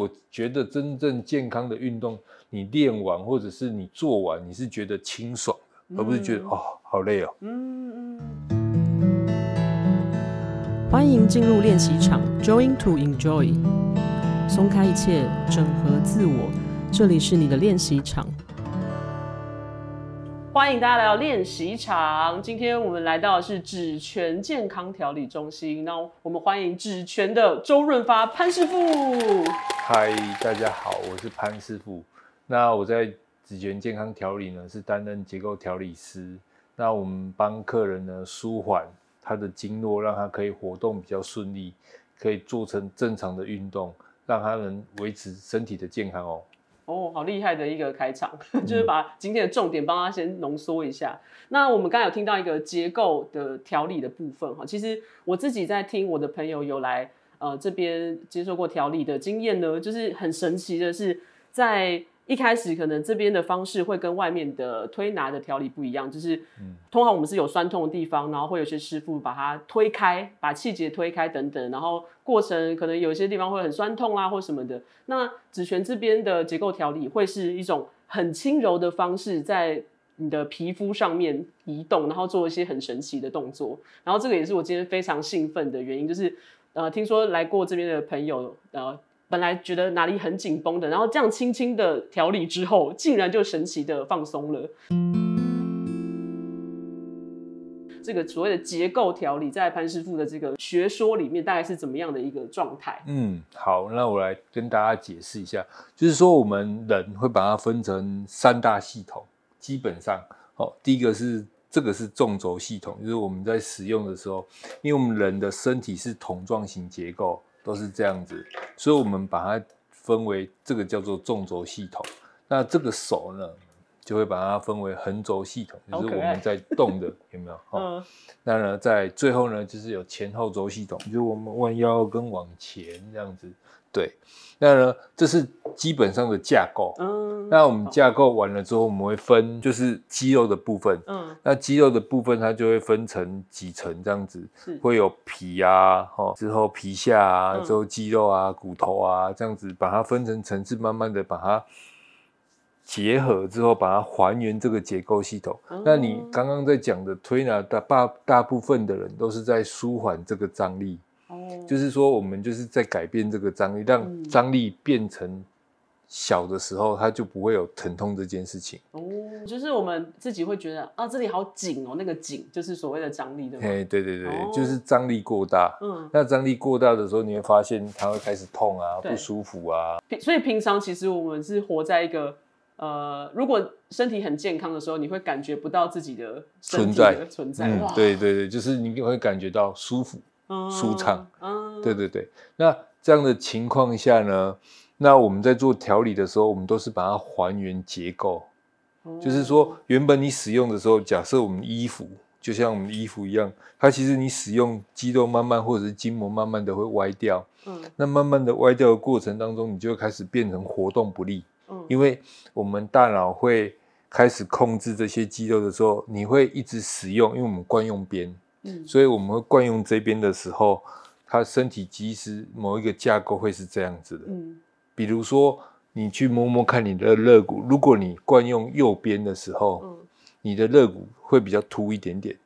我觉得真正健康的运动，你练完或者是你做完，你是觉得清爽的，而不是觉得、嗯、哦好累哦。嗯嗯。欢迎进入练习场，Join to enjoy，松开一切，整合自我，这里是你的练习场。欢迎大家来到练习场。今天我们来到的是指权健康调理中心。那我们欢迎指权的周润发潘师傅。嗨，大家好，我是潘师傅。那我在指权健康调理呢，是担任结构调理师。那我们帮客人呢舒缓他的经络，让他可以活动比较顺利，可以做成正常的运动，让他能维持身体的健康哦。哦，好厉害的一个开场，就是把今天的重点帮他先浓缩一下。那我们刚才有听到一个结构的调理的部分哈，其实我自己在听我的朋友有来呃这边接受过调理的经验呢，就是很神奇的是在。一开始可能这边的方式会跟外面的推拿的调理不一样，就是，通常我们是有酸痛的地方，然后会有些师傅把它推开，把气节推开等等，然后过程可能有些地方会很酸痛啊或什么的。那紫泉这边的结构调理会是一种很轻柔的方式，在你的皮肤上面移动，然后做一些很神奇的动作。然后这个也是我今天非常兴奋的原因，就是呃，听说来过这边的朋友呃。本来觉得哪里很紧绷的，然后这样轻轻的调理之后，竟然就神奇的放松了。这个所谓的结构调理，在潘师傅的这个学说里面，大概是怎么样的一个状态？嗯，好，那我来跟大家解释一下，就是说我们人会把它分成三大系统，基本上，哦，第一个是这个是纵轴系统，就是我们在使用的时候，因为我们人的身体是桶状型结构。都是这样子，所以我们把它分为这个叫做纵轴系统。那这个手呢，就会把它分为横轴系统，就是我们在动的，有没有？嗯。那呢，在最后呢，就是有前后轴系统，就是我们弯腰跟往前这样子。对。那呢，这是基本上的架构。嗯。那我们架构完了之后，我们会分就是肌肉的部分。嗯。那肌肉的部分，它就会分成几层这样子，是会有皮啊，哈，之后皮下啊，之后肌肉啊，骨头啊，这样子把它分成层次，慢慢的把它结合之后，把它还原这个结构系统。嗯。那你刚刚在讲的推拿大大大部分的人都是在舒缓这个张力。就是说，我们就是在改变这个张力，让张力变成小的时候，它就不会有疼痛这件事情。哦，就是我们自己会觉得啊，这里好紧哦，那个紧就是所谓的张力，对吗？对对对，哦、就是张力过大。嗯，那张力过大的时候，你会发现它会开始痛啊，不舒服啊。所以平常其实我们是活在一个呃，如果身体很健康的时候，你会感觉不到自己的身体的存在。嗯，对对对，就是你会感觉到舒服。舒畅，对对对。那这样的情况下呢，那我们在做调理的时候，我们都是把它还原结构，就是说，原本你使用的时候，假设我们衣服就像我们的衣服一样，它其实你使用肌肉慢慢或者是筋膜慢慢的会歪掉，那慢慢的歪掉的过程当中，你就开始变成活动不利，因为我们大脑会开始控制这些肌肉的时候，你会一直使用，因为我们惯用边。嗯，所以我们会惯用这边的时候，他身体其实某一个架构会是这样子的。嗯，比如说你去摸摸看你的肋骨，如果你惯用右边的时候，嗯，你的肋骨会比较凸一点点。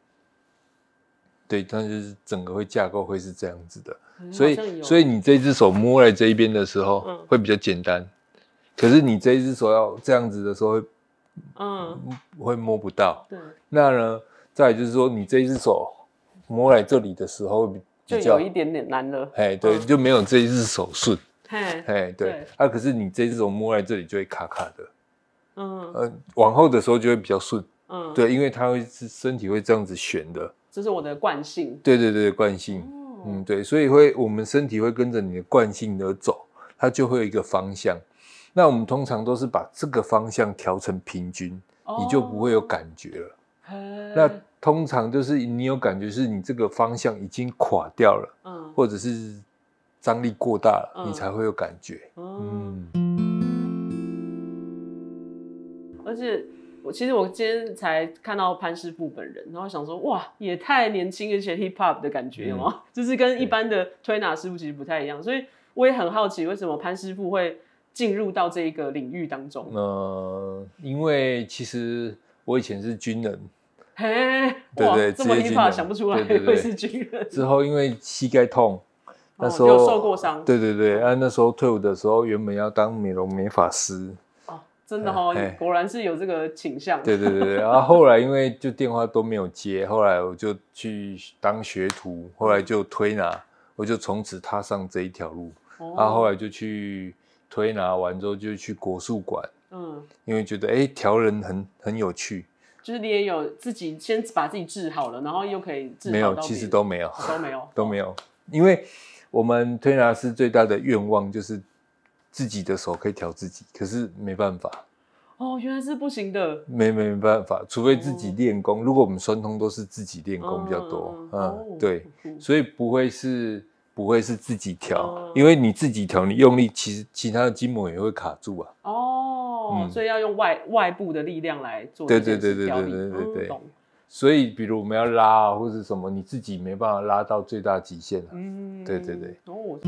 对，但是整个会架构会是这样子的。嗯，所以所以你这只手摸来这一边的时候，嗯，会比较简单。可是你这一只手要这样子的时候会，嗯，会摸不到。对，那呢，再就是说你这一只手。摸来这里的时候比有一点点难了。哎，对，就没有这一只手顺。哎，对，对。啊，可是你这一只手摸来这里就会卡卡的。嗯。呃，往后的时候就会比较顺。嗯。对，因为它会是身体会这样子旋的。这是我的惯性。对对对，惯性。哦。嗯，对，所以会我们身体会跟着你的惯性而走，它就会有一个方向。那我们通常都是把这个方向调成平均，哦，你就不会有感觉了。那通常就是你有感觉是你这个方向已经垮掉了，嗯，或者是张力过大了，嗯，你才会有感觉。嗯，而且我其实我今天才看到潘师傅本人，然后想说哇，也太年轻而且 hip hop 的感觉了，嗯，就是跟一般的推拿师傅其实不太一样，所以我也很好奇，为什么潘师傅会进入到这一个领域当中？呃，因为其实我以前是军人，嘿，对对，这么一怕想不出来会是军人。之后因为膝盖痛，那时候有受过伤，对对对，啊，那时候退伍的时候，原本要当美容美发师。真的哦，果然是有这个倾向。对对对，然后后来因为就电话都没有接，后来我就去当学徒，后来就推拿，我就从此踏上这一条路。然后后来就去推拿完之后就去国术馆，嗯，因为觉得哎调人很很有趣。就是你也有自己先把自己治好了，然后又可以治好。没有，其实都没有，都没有，都没有，因为我们推拿师最大的愿望就是。自己的手可以调自己，可是没办法。哦，原来是不行的。没没没办法，除非自己练功。哦、如果我们酸痛都是自己练功比较多，嗯，嗯哦、对，所以不会是不会是自己调，嗯、因为你自己调，你用力，其实其他的筋膜也会卡住啊。哦，嗯、所以要用外外部的力量来做。对对对对对对对对。嗯、所以，比如我们要拉啊，或者什么，你自己没办法拉到最大极限啊。嗯，对对对。哦。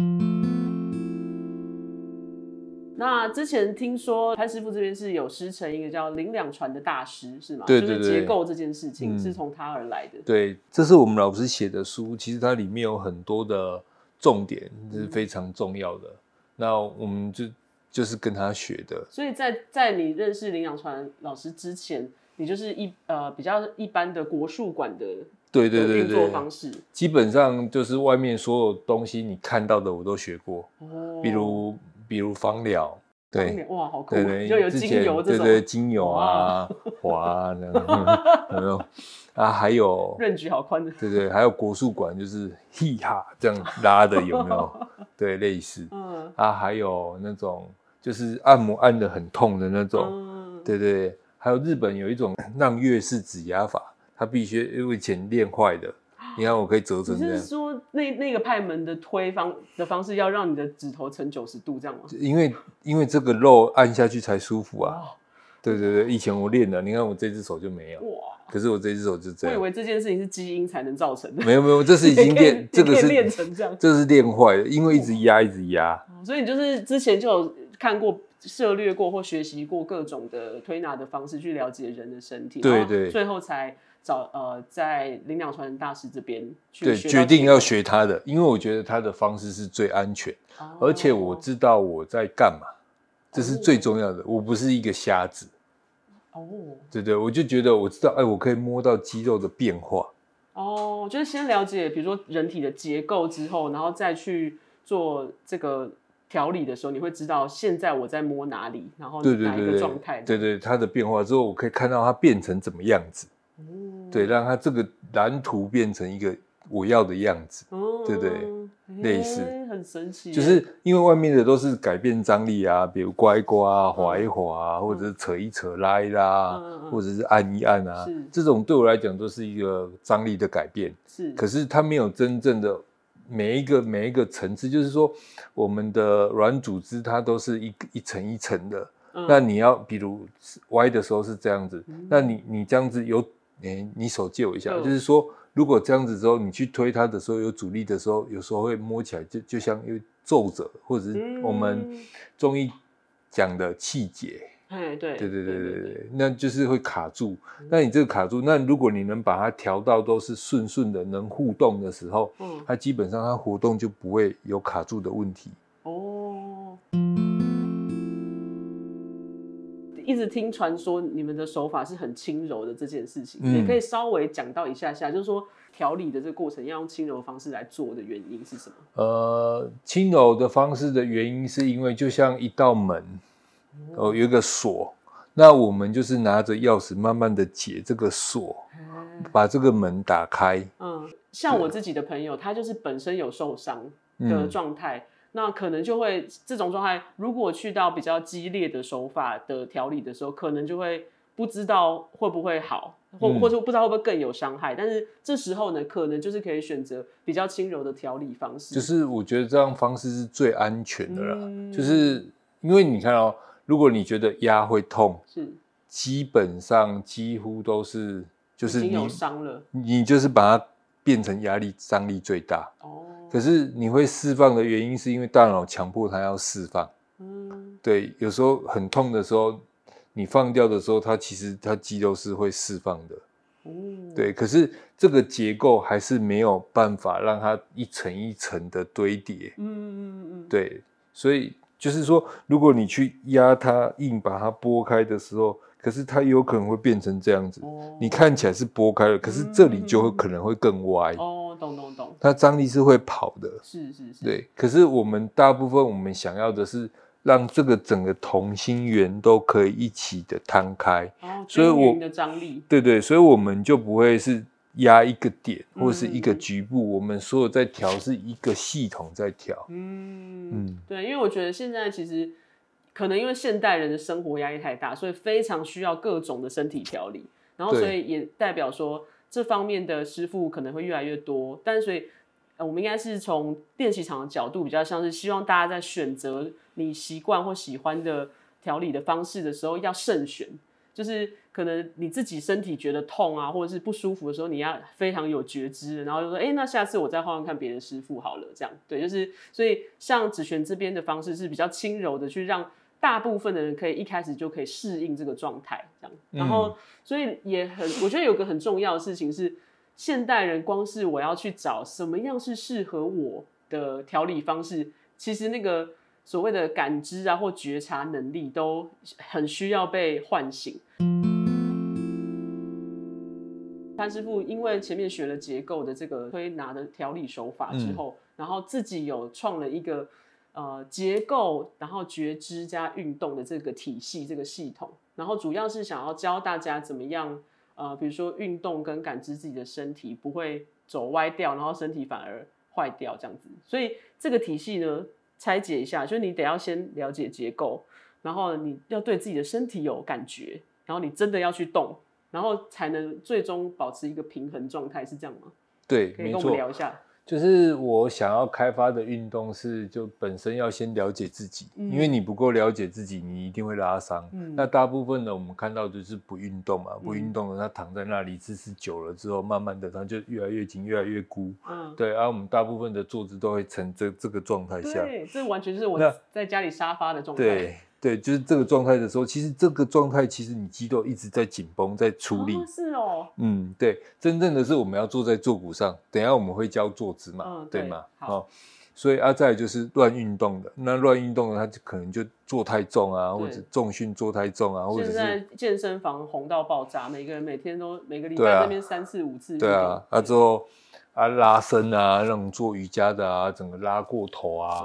那之前听说潘师傅这边是有师承一个叫林两传的大师，是吗？对对对，就是结构这件事情是从他而来的。嗯。对，这是我们老师写的书，其实它里面有很多的重点，这是非常重要的。嗯、那我们就就是跟他学的。所以在在你认识林养传老师之前，你就是一呃比较一般的国术馆的对对对运作方式，基本上就是外面所有东西你看到的我都学过，哦、比如。比如芳疗，对，哇，好酷，对对，就有精油这种，对对，精油啊，花那种，有没有？啊，还有，任局好宽的，对对，还有国术馆，就是嘻哈这样拉的，有没有？对，类似，嗯，啊，还有那种就是按摩按的很痛的那种，对对，还有日本有一种 让月式指压法，它必须因为以前练坏的。你看，我可以折成这样。你是说那那个派门的推方的方式，要让你的指头成九十度这样吗？因为因为这个肉按下去才舒服啊。对对对，以前我练的，你看我这只手就没有。哇！可是我这只手就这样。我以为这件事情是基因才能造成的。没有没有，这是已经 练，这个是练成这样。这是练坏的，因为一直压一直压。所以你就是之前就有看过、涉略过或学习过各种的推拿的方式，去了解人的身体。对对。最后才。找呃，在林鸟传大师这边去对，决定要学他的，因为我觉得他的方式是最安全，哦、而且我知道我在干嘛，这是最重要的。哦、我不是一个瞎子，哦，对对，我就觉得我知道，哎，我可以摸到肌肉的变化。哦，就是先了解，比如说人体的结构之后，然后再去做这个调理的时候，你会知道现在我在摸哪里，然后哪一个状态。对对，它的变化之后，我可以看到它变成怎么样子。对，让它这个蓝图变成一个我要的样子，哦、对对，类似，很神奇。就是因为外面的都是改变张力啊，比如刮一刮、滑一滑，嗯、或者是扯一扯、拉一拉，嗯、或者是按一按啊，是这种对我来讲都是一个张力的改变。是，可是它没有真正的每一个每一个层次，就是说我们的软组织它都是一一层一层的。嗯、那你要比如歪的时候是这样子，嗯、那你你这样子有。欸、你手借我一下，嗯、就是说，如果这样子之后，你去推它的时候有阻力的时候，有时候会摸起来就就像有皱褶，或者是我们中医讲的气结。哎，对，对对对对对，那就是会卡住。嗯、那你这个卡住，那如果你能把它调到都是顺顺的，能互动的时候，嗯，它基本上它活动就不会有卡住的问题。哦。一直听传说你们的手法是很轻柔的这件事情，你、嗯、可以稍微讲到一下下，就是说调理的这个过程要用轻柔的方式来做的原因是什么？呃，轻柔的方式的原因是因为就像一道门，哦、呃，有一个锁，那我们就是拿着钥匙慢慢的解这个锁，嗯、把这个门打开。嗯，像我自己的朋友，他就是本身有受伤的状态。嗯那可能就会这种状态，如果去到比较激烈的手法的调理的时候，可能就会不知道会不会好，或或者不知道会不会更有伤害。但是这时候呢，可能就是可以选择比较轻柔的调理方式。就是我觉得这样方式是最安全的啦。嗯、就是因为你看哦，如果你觉得压会痛，是基本上几乎都是就是你有伤了，你就是把它变成压力张力最大。哦，可是你会释放的原因是因为大脑强迫它要释放。嗯，对，有时候很痛的时候，你放掉的时候，它其实它肌肉是会释放的。嗯，对，可是这个结构还是没有办法让它一层一层的堆叠。嗯嗯嗯，对，所以就是说，如果你去压它，硬把它拨开的时候。可是它有可能会变成这样子，哦、你看起来是拨开了，可是这里就会可能会更歪。哦，懂懂懂。它张力是会跑的。是是是。对，可是我们大部分我们想要的是让这个整个同心圆都可以一起的摊开。哦，所以我的张力。对对，所以我们就不会是压一个点或是一个局部，嗯、我们所有在调是一个系统在调。嗯嗯，对，因为我觉得现在其实。可能因为现代人的生活压力太大，所以非常需要各种的身体调理，然后所以也代表说这方面的师傅可能会越来越多。但所以，呃，我们应该是从练习场的角度，比较像是希望大家在选择你习惯或喜欢的调理的方式的时候要慎选，就是可能你自己身体觉得痛啊，或者是不舒服的时候，你要非常有觉知，然后就说，哎，那下次我再换换看别的师傅好了，这样对，就是所以像子璇这边的方式是比较轻柔的去让。大部分的人可以一开始就可以适应这个状态，这样，然后所以也很，我觉得有个很重要的事情是，现代人光是我要去找什么样是适合我的调理方式，其实那个所谓的感知啊或觉察能力都很需要被唤醒。潘师傅因为前面学了结构的这个推拿的调理手法之后，然后自己有创了一个。呃，结构，然后觉知加运动的这个体系，这个系统，然后主要是想要教大家怎么样，呃，比如说运动跟感知自己的身体不会走歪掉，然后身体反而坏掉这样子。所以这个体系呢，拆解一下，就是你得要先了解结构，然后你要对自己的身体有感觉，然后你真的要去动，然后才能最终保持一个平衡状态，是这样吗？对，可以跟我们聊一下。就是我想要开发的运动是，就本身要先了解自己，嗯、因为你不够了解自己，你一定会拉伤。嗯、那大部分的我们看到就是不运动嘛，不运动的他躺在那里姿势久了之后，慢慢的他就越来越紧，越来越箍。嗯，对，而、啊、我们大部分的坐姿都会成这这个状态下。对，这完全就是我在家里沙发的状态。对。对，就是这个状态的时候，其实这个状态，其实你肌肉一直在紧绷，在出力。哦是哦。嗯，对，真正的是我们要坐在坐骨上。等一下我们会教坐姿嘛，嗯、对，对吗？好。哦、所以啊，再来就是乱运动的，那乱运动的，他就可能就做太重啊，或者重训做太重啊，或者是现在健身房红到爆炸，每个人每天都每个礼拜那边三次五次。对啊，啊之后啊拉伸啊，那种做瑜伽的啊，整个拉过头啊。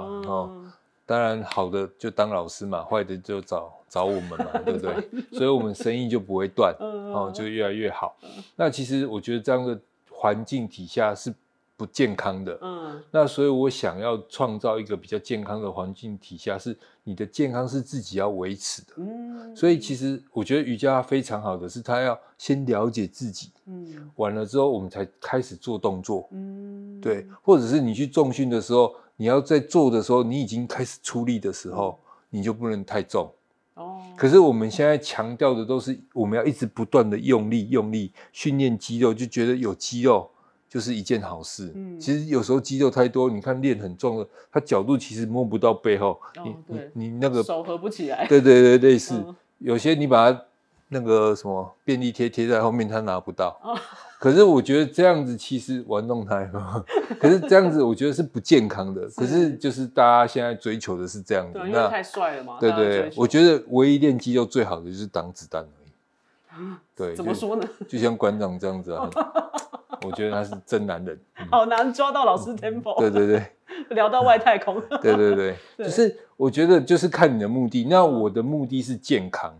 当然，好的就当老师嘛，坏的就找找我们嘛，对不对？所以，我们生意就不会断，哦，就越来越好。那其实我觉得这样的环境底下是不健康的，嗯。那所以我想要创造一个比较健康的环境底下，是你的健康是自己要维持的，嗯。所以，其实我觉得瑜伽非常好的是，他要先了解自己，嗯。完了之后，我们才开始做动作，嗯。对，或者是你去重训的时候。你要在做的时候，你已经开始出力的时候，你就不能太重。哦。可是我们现在强调的都是，我们要一直不断的用力、用力训练肌肉，就觉得有肌肉就是一件好事。嗯。其实有时候肌肉太多，你看练很重的，它角度其实摸不到背后。哦。你你你那个手合不起来。对对对，类似。有些你把它那个什么便利贴贴在后面，它拿不到。哦。可是我觉得这样子其实玩弄它，可是这样子我觉得是不健康的。是可是就是大家现在追求的是这样子，对，那因为太帅了嘛。对对对，我觉得唯一练肌肉最好的就是挡子弹而已。对，怎么说呢？就，就像馆长这样子啊，我觉得他是真男人。嗯、好难抓到老师 tempo。对对对，聊到外太空。对对对，对就是我觉得就是看你的目的。那我的目的是健康。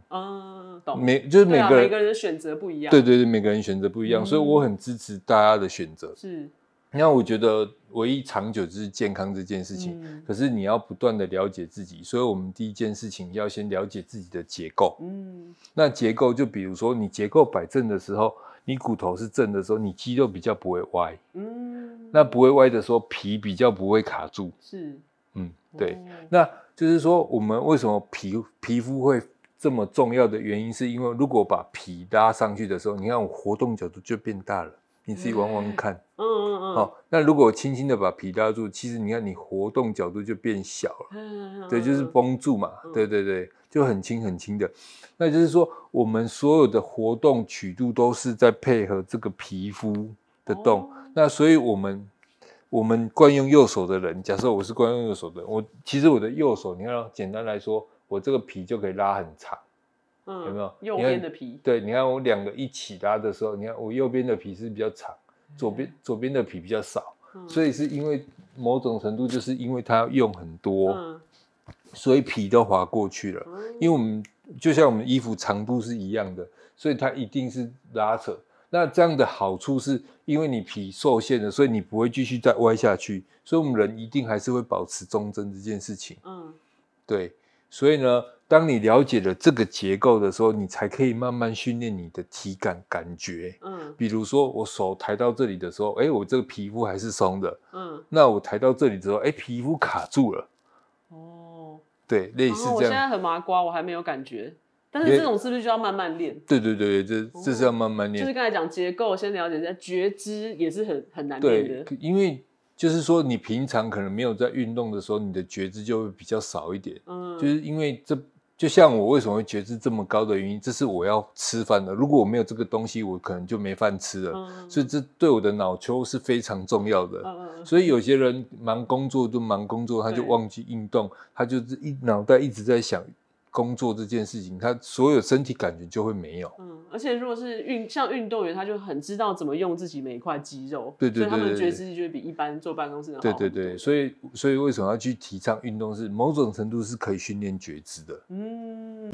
嗯。每就是每个人、啊、每个人的选择不一样，对对对，每个人选择不一样，嗯、所以我很支持大家的选择。是，那我觉得唯一长久就是健康这件事情。嗯、可是你要不断的了解自己，所以我们第一件事情要先了解自己的结构。嗯，那结构就比如说你结构摆正的时候，你骨头是正的时候，你肌肉比较不会歪。嗯，那不会歪的时候，皮比较不会卡住。是，嗯，对。哦、那就是说，我们为什么皮皮肤会？这么重要的原因，是因为如果把皮拉上去的时候，你看我活动角度就变大了。你自己玩玩看。嗯嗯嗯。好，那如果我轻轻的把皮拉住，其实你看你活动角度就变小了。嗯嗯嗯。对，就是绷住嘛。对对对，就很轻很轻的。那就是说，我们所有的活动曲度都是在配合这个皮肤的动。那所以我们我们惯用右手的人，假设我是惯用右手的人，我其实我的右手，你看，简单来说，我这个皮就可以拉很长。嗯，有没有右边的皮？对，你看我两个一起拉的时候，你看我右边的皮是比较长，左边左边的皮比较少，嗯，所以是因为某种程度就是因为它要用很多，嗯，所以皮都滑过去了。嗯，因为我们就像我们衣服长度是一样的，所以它一定是拉扯。那这样的好处是因为你皮受限了，所以你不会继续再歪下去，所以我们人一定还是会保持中正这件事情。嗯，对，所以呢。当你了解了这个结构的时候，你才可以慢慢训练你的体感感觉。嗯，比如说我手抬到这里的时候，哎，我这个皮肤还是松的。嗯，那我抬到这里之后，哎，皮肤卡住了。哦，对，类似这样。我现在很麻瓜，我还没有感觉。但是这种是不是就要慢慢练？对对对，这这是要慢慢练。就是刚才讲结构，先了解一下觉知也是很很难练的。因为就是说你平常可能没有在运动的时候，你的觉知就会比较少一点。嗯，就是因为这。就像我为什么会觉知这么高的原因，这是我要吃饭的。如果我没有这个东西，我可能就没饭吃了。嗯、所以这对我的脑丘是非常重要的。嗯、所以有些人忙工作就忙工作，他就忘记运动，他就是一脑袋一直在想。工作这件事情，他所有身体感觉就会没有。嗯，而且如果是运像运动员，他就很知道怎么用自己每一块肌肉。对对对，对，对，所以他们觉知就会比一般坐办公室的好。对对对，所以所以为什么要去提倡运动？是某种程度是可以训练觉知的。嗯，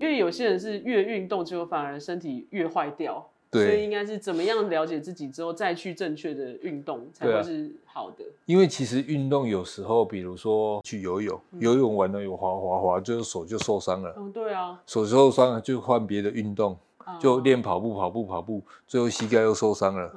因为有些人是越运动，结果反而身体越坏掉。对，所以应该是怎么样了解自己之后，再去正确的运动才会是好的。啊、因为其实运动有时候，比如说去游泳，嗯、游泳完了有滑滑滑，就是手就受伤了。嗯，对啊，手受伤了就换别的运动，嗯、就练跑步，跑步，跑步，最后膝盖又受伤了，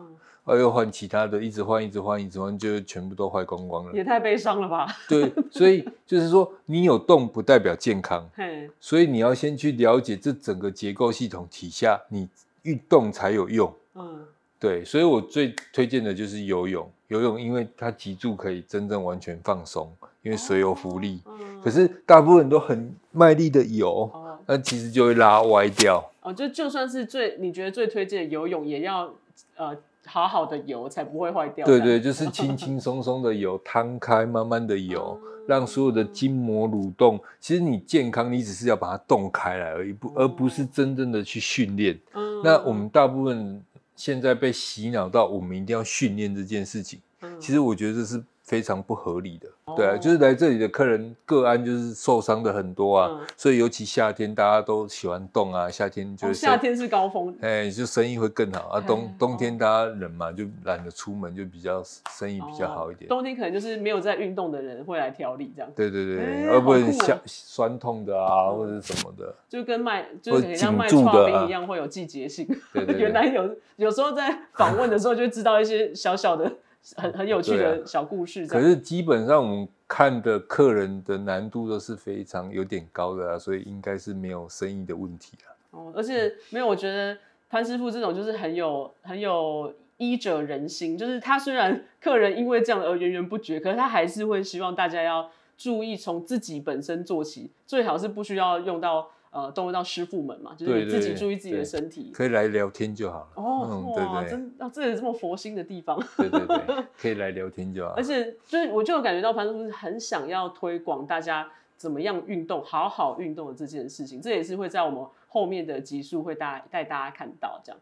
嗯、又换其他的，一直换，一直换，一直换，就全部都坏光光了。也太悲伤了吧？对，所以 就是说，你有动不代表健康，嘿所以你要先去了解这整个结构系统体下你。运动才有用，嗯，对，所以我最推荐的就是游泳。游泳，因为它脊柱可以真正完全放松，因为水有浮力。嗯，可是大部分人都很卖力的游，那其实就会拉歪掉。哦，就就算是最你觉得最推荐的游泳，也要呃好好的游，才不会坏掉。对对，就是轻轻松松的游，摊开慢慢的游。让所有的筋膜蠕动，其实你健康，你只是要把它动开来而已，不，而不是真正的去训练。嗯，那我们大部分现在被洗脑到，我们一定要训练这件事情。嗯，其实我觉得这是。非常不合理的，对啊，就是来这里的客人个案就是受伤的很多啊，所以尤其夏天大家都喜欢动啊，夏天就是夏天是高峰，哎，就生意会更好啊。冬冬天大家冷嘛，就懒得出门，就比较生意比较好一点。冬天可能就是没有在运动的人会来调理这样。对对对，而不是像酸痛的啊，或者什么的，就跟卖就是像卖剉冰一样，会有季节性。原来有有时候在访问的时候就知道一些小小的。很很有趣的小故事，可是基本上我们看的客人的难度都是非常有点高的啊，所以应该是没有生意的问题啊。哦，而且没有，我觉得潘师傅这种就是很有很有医者仁心，就是他虽然 客人因为这样而源源不绝，可是他还是会希望大家要注意从自己本身做起，最好是不需要用到。呃，动用到师傅们嘛，就是你自己注意自己的身体，可以来聊天就好了。哦，嗯、哇，对对真啊，这里这么佛心的地方，对对对，可以来聊天就好。而且，就是我就感觉到潘师傅是很想要推广大家怎么样运动，好好运动的这件事情，这也是会在我们后面的集数会带带大家看到这样。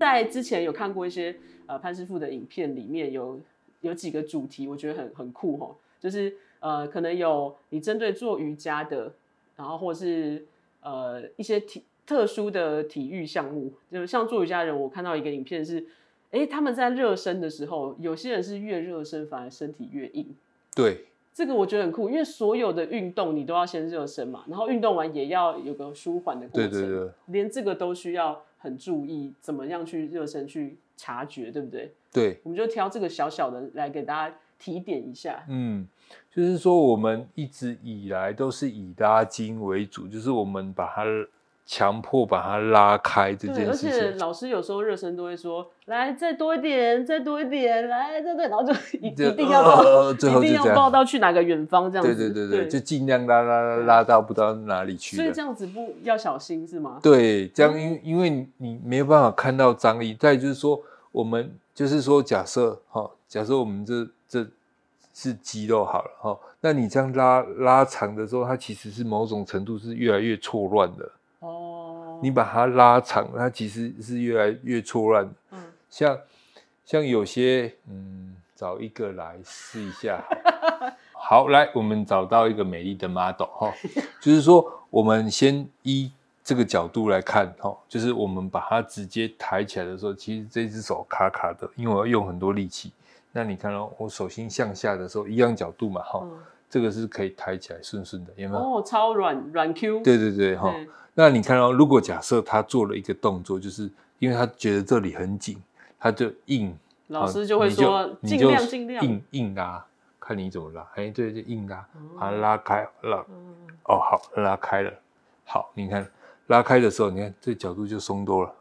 在之前有看过一些呃潘师傅的影片，里面有有几个主题，我觉得很很酷哈，就是。呃，可能有你针对做瑜伽的，然后或是呃一些体特殊的体育项目，就像做瑜伽的人，我看到一个影片是，哎，他们在热身的时候，有些人是越热身反而身体越硬。对，这个我觉得很酷，因为所有的运动你都要先热身嘛，然后运动完也要有个舒缓的过程，对对对，连这个都需要很注意，怎么样去热身去察觉，对不对？对，我们就挑这个小小的来给大家提点一下。嗯。就是说，我们一直以来都是以拉筋为主，就是我们把它强迫把它拉开这件事情。而且老师有时候热身都会说：“来，再多一点，再多一点，来，再多。”然后就一一定要抱，呃、最后一定要抱到去哪个远方这样子。对对对对，对就尽量拉拉拉拉到不知道哪里去。所以这样子不要小心是吗？对，这样因因为你没有办法看到张力。再就是说，我们就是说，假设哈，假设我们这这是肌肉好了哈，那你这样拉拉长的时候，它其实是某种程度是越来越错乱的。哦，你把它拉长，它其实是越来越错乱。嗯，像像有些，嗯，找一个来试一下。好，来，我们找到一个美丽的 model 哈，就是说，我们先依这个角度来看哈，就是我们把它直接抬起来的时候，其实这只手卡卡的，因为我要用很多力气。那你看到我手心向下的时候，一样角度嘛哈，嗯，这个是可以抬起来顺顺的，有没有？哦，超软软 Q。对对对哈。那你看到，如果假设他做了一个动作，就是因为他觉得这里很紧，他就硬，老师就会说尽量尽量硬硬拉，看你怎么拉。哎，对，就硬拉，把它拉开，拉，哦，好，拉开了。好，你看拉开的时候，你看这角度就松多了。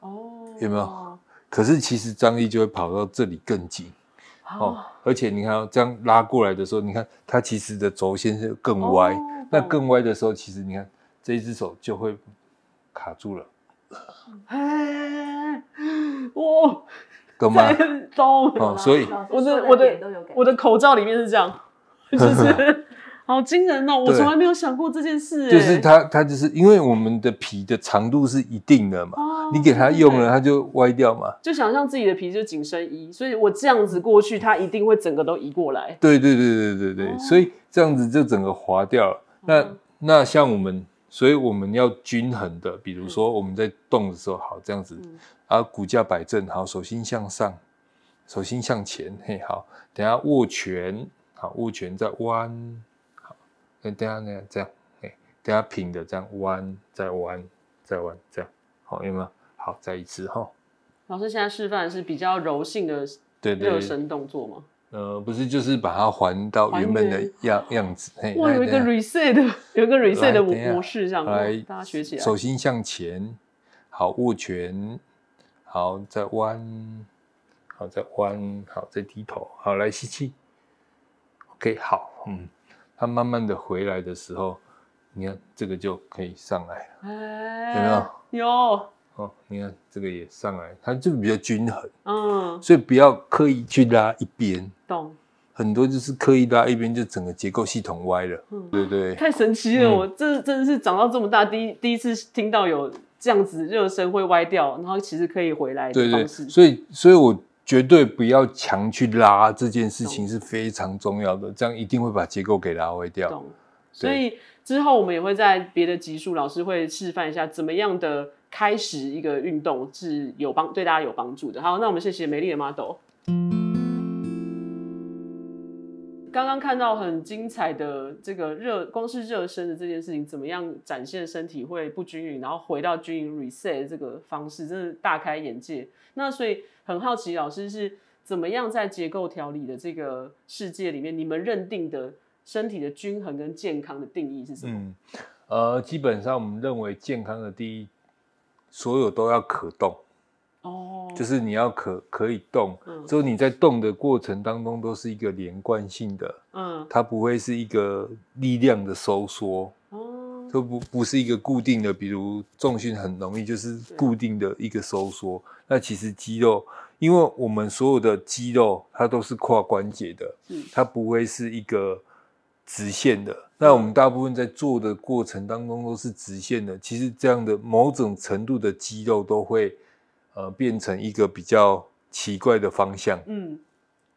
哦，有没有？可是其实张力就会跑到这里更紧。哦，而且你看这样拉过来的时候，你看它其实的轴线是更歪。那更歪的时候，其实你看。这一只手就会卡住了，哎，哇，懂吗？懂。哦，所以我的我的我的口罩里面是这样，就是 好惊人哦！我从来没有想过这件事。就是它，它就是因为我们的皮的长度是一定的嘛，你给它用了，它就歪掉嘛。就想象自己的皮就是紧身衣，所以我这样子过去，它一定会整个都移过来。对对对对对对，所以这样子就整个滑掉了。那那像我们。所以我们要均衡的，比如说我们在动的时候，好这样子，啊，骨架摆正，好，手心向上，手心向前，嘿，好，等下握拳，好，握拳再弯，等下那样这样，嘿，等下平的这样弯，再弯，再弯，这样，好，有没有？好，再一次哈。老师现在示范的是比较柔性的热身动作吗？呃，不是，就是把它还到原本的样样子。哇，有一个 reset 的，有一个 reset 的模式，这样，来，大家学起来。手心向前，好，握拳，好，再弯，好，再弯，好，再低头，好，来吸气。OK，好，嗯，它慢慢的回来的时候，你看这个就可以上来了，欸、有没有？有。哦，你看这个也上来，它就比较均衡，嗯，所以不要刻意去拉一边，懂？很多就是刻意拉一边，就整个结构系统歪了，嗯，对对，太神奇了，嗯、我这真的是长到这么大，第一第一次听到有这样子热身会歪掉，然后其实可以回来的方式，对对，所以所以我绝对不要强去拉这件事情是非常重要的，这样一定会把结构给拉歪掉，所以之后我们也会在别的集数，老师会示范一下怎么样的。开始一个运动是有帮对大家有帮助的。好，那我们谢谢美丽的 model。刚刚看到很精彩的这个热，光是热身的这件事情，怎么样展现身体会不均匀，然后回到均匀 reset 这个方式，真的大开眼界。那所以很好奇，老师是怎么样在结构调理的这个世界里面，你们认定的身体的均衡跟健康的定义是什么？嗯，呃，基本上我们认为健康的第一。所有都要可动，哦，就是你要可可以动，嗯，所以你在动的过程当中都是一个连贯性的，嗯，它不会是一个力量的收缩，哦，都不不是一个固定的，比如重训很容易就是固定的一个收缩，那其实肌肉，因为我们所有的肌肉它都是跨关节的，它不会是一个直线的。那我们大部分在做的过程当中都是直线的，其实这样的某种程度的肌肉都会呃变成一个比较奇怪的方向。嗯，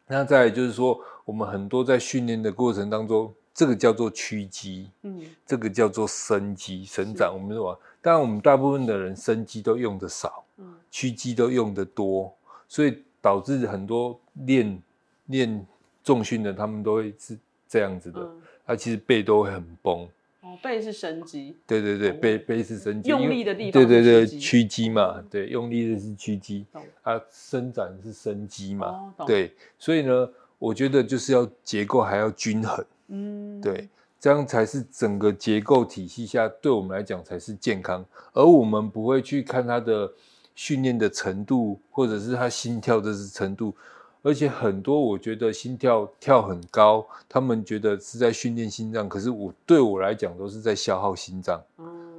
那再来就是说，我们很多在训练的过程当中，这个叫做屈肌，嗯，这个叫做伸肌、伸展。我们说，当然我们大部分的人伸肌都用的少，嗯，屈肌都用的多，所以导致很多练练重训的他们都会是这样子的。嗯。它其实背都会很崩哦，背是伸肌，对对对，背背是伸肌，用力的地方，对对对，屈肌嘛，对，用力的是屈肌，它伸展是伸肌嘛，对，所以呢，我觉得就是要结构还要均衡，嗯，对，这样才是整个结构体系下对我们来讲才是健康，而我们不会去看他的训练的程度，或者是他心跳的程度。而且很多我觉得心跳跳很高，他们觉得是在训练心脏，可是我对我来讲都是在消耗心脏。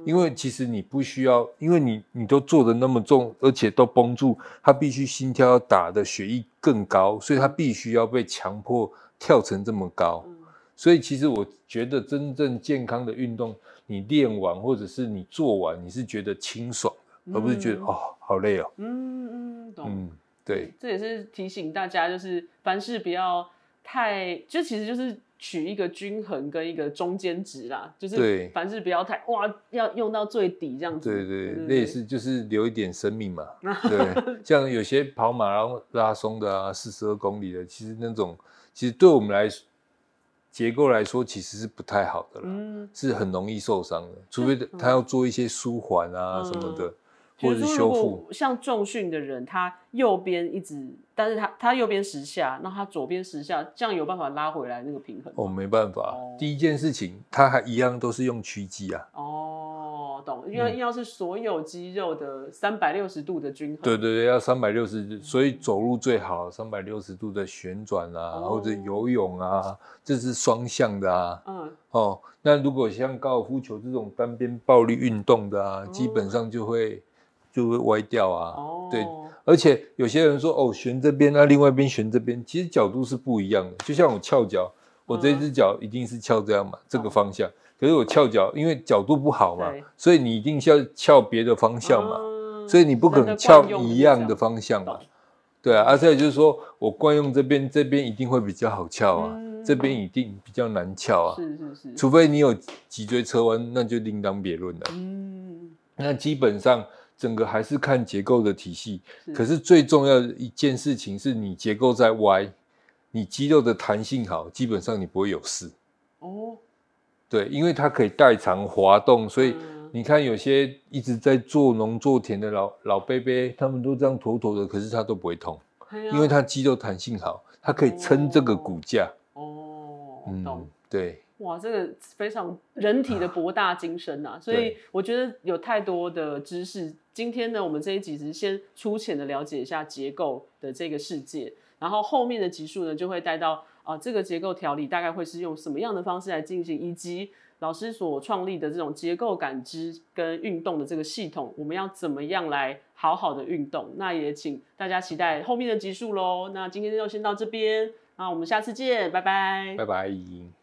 因为其实你不需要，因为你你都做的那么重，而且都绷住，他必须心跳要打的血液更高，所以他必须要被强迫跳成这么高。所以其实我觉得真正健康的运动，你练完或者是你做完，你是觉得清爽的，而不是觉得哦好累哦。嗯嗯，懂。嗯对，这也是提醒大家，就是凡事不要太，就其实就是取一个均衡跟一个中间值啦，就是凡事不要太哇，要用到最底这样子。对对，那也是就是留一点生命嘛。对，像有些跑马拉拉松的啊，四十二公里的，其实那种其实对我们来说，结构来说其实是不太好的了，嗯，是很容易受伤的，除非他要做一些舒缓啊什么的。嗯或者是修复，像重训的人，他右边一直，但是他他右边十下，那他左边十下，这样有办法拉回来那个平衡？哦，没办法。哦、第一件事情，他还一样都是用屈肌啊。哦，懂。因为要是所有肌肉的三百六十度的均衡。对对对，要三百六十度，所以走路最好三百六十度的旋转啊，哦、或者游泳啊，这是双向的啊。嗯。哦，那如果像高尔夫球这种单边暴力运动的啊，哦、基本上就会。就会歪掉啊，oh. 对，而且有些人说哦，旋这边，那另外一边旋这边，其实角度是不一样的。就像我翘脚，我这只脚一定是翘这样嘛，uh. 这个方向。可是我翘脚，因为角度不好嘛，所以你一定是要翘别的方向嘛，uh. 所以你不可能翘一样的方向嘛。对啊，而且就是说我惯用这边，这边一定会比较好翘啊，嗯、这边一定比较难翘啊。是是是，除非你有脊椎侧弯，那就另当别论了。嗯，那基本上。整个还是看结构的体系，是可是最重要的一件事情是你结构在歪，你肌肉的弹性好，基本上你不会有事。哦，对，因为它可以代偿滑动，所以你看有些一直在做农做田的老老伯伯，他们都这样妥妥的，可是他都不会痛，因为他肌肉弹性好，他可以撑这个骨架。哦，嗯，懂对。哇，这个非常人体的博大精深啊！所以我觉得有太多的知识。今天呢，我们这一集只是先粗浅的了解一下结构的这个世界，然后后面的集数呢，就会带到啊，这个结构调理大概会是用什么样的方式来进行，以及老师所创立的这种结构感知跟运动的这个系统，我们要怎么样来好好的运动？那也请大家期待后面的集数喽。那今天就先到这边，那我们下次见，拜拜，拜拜。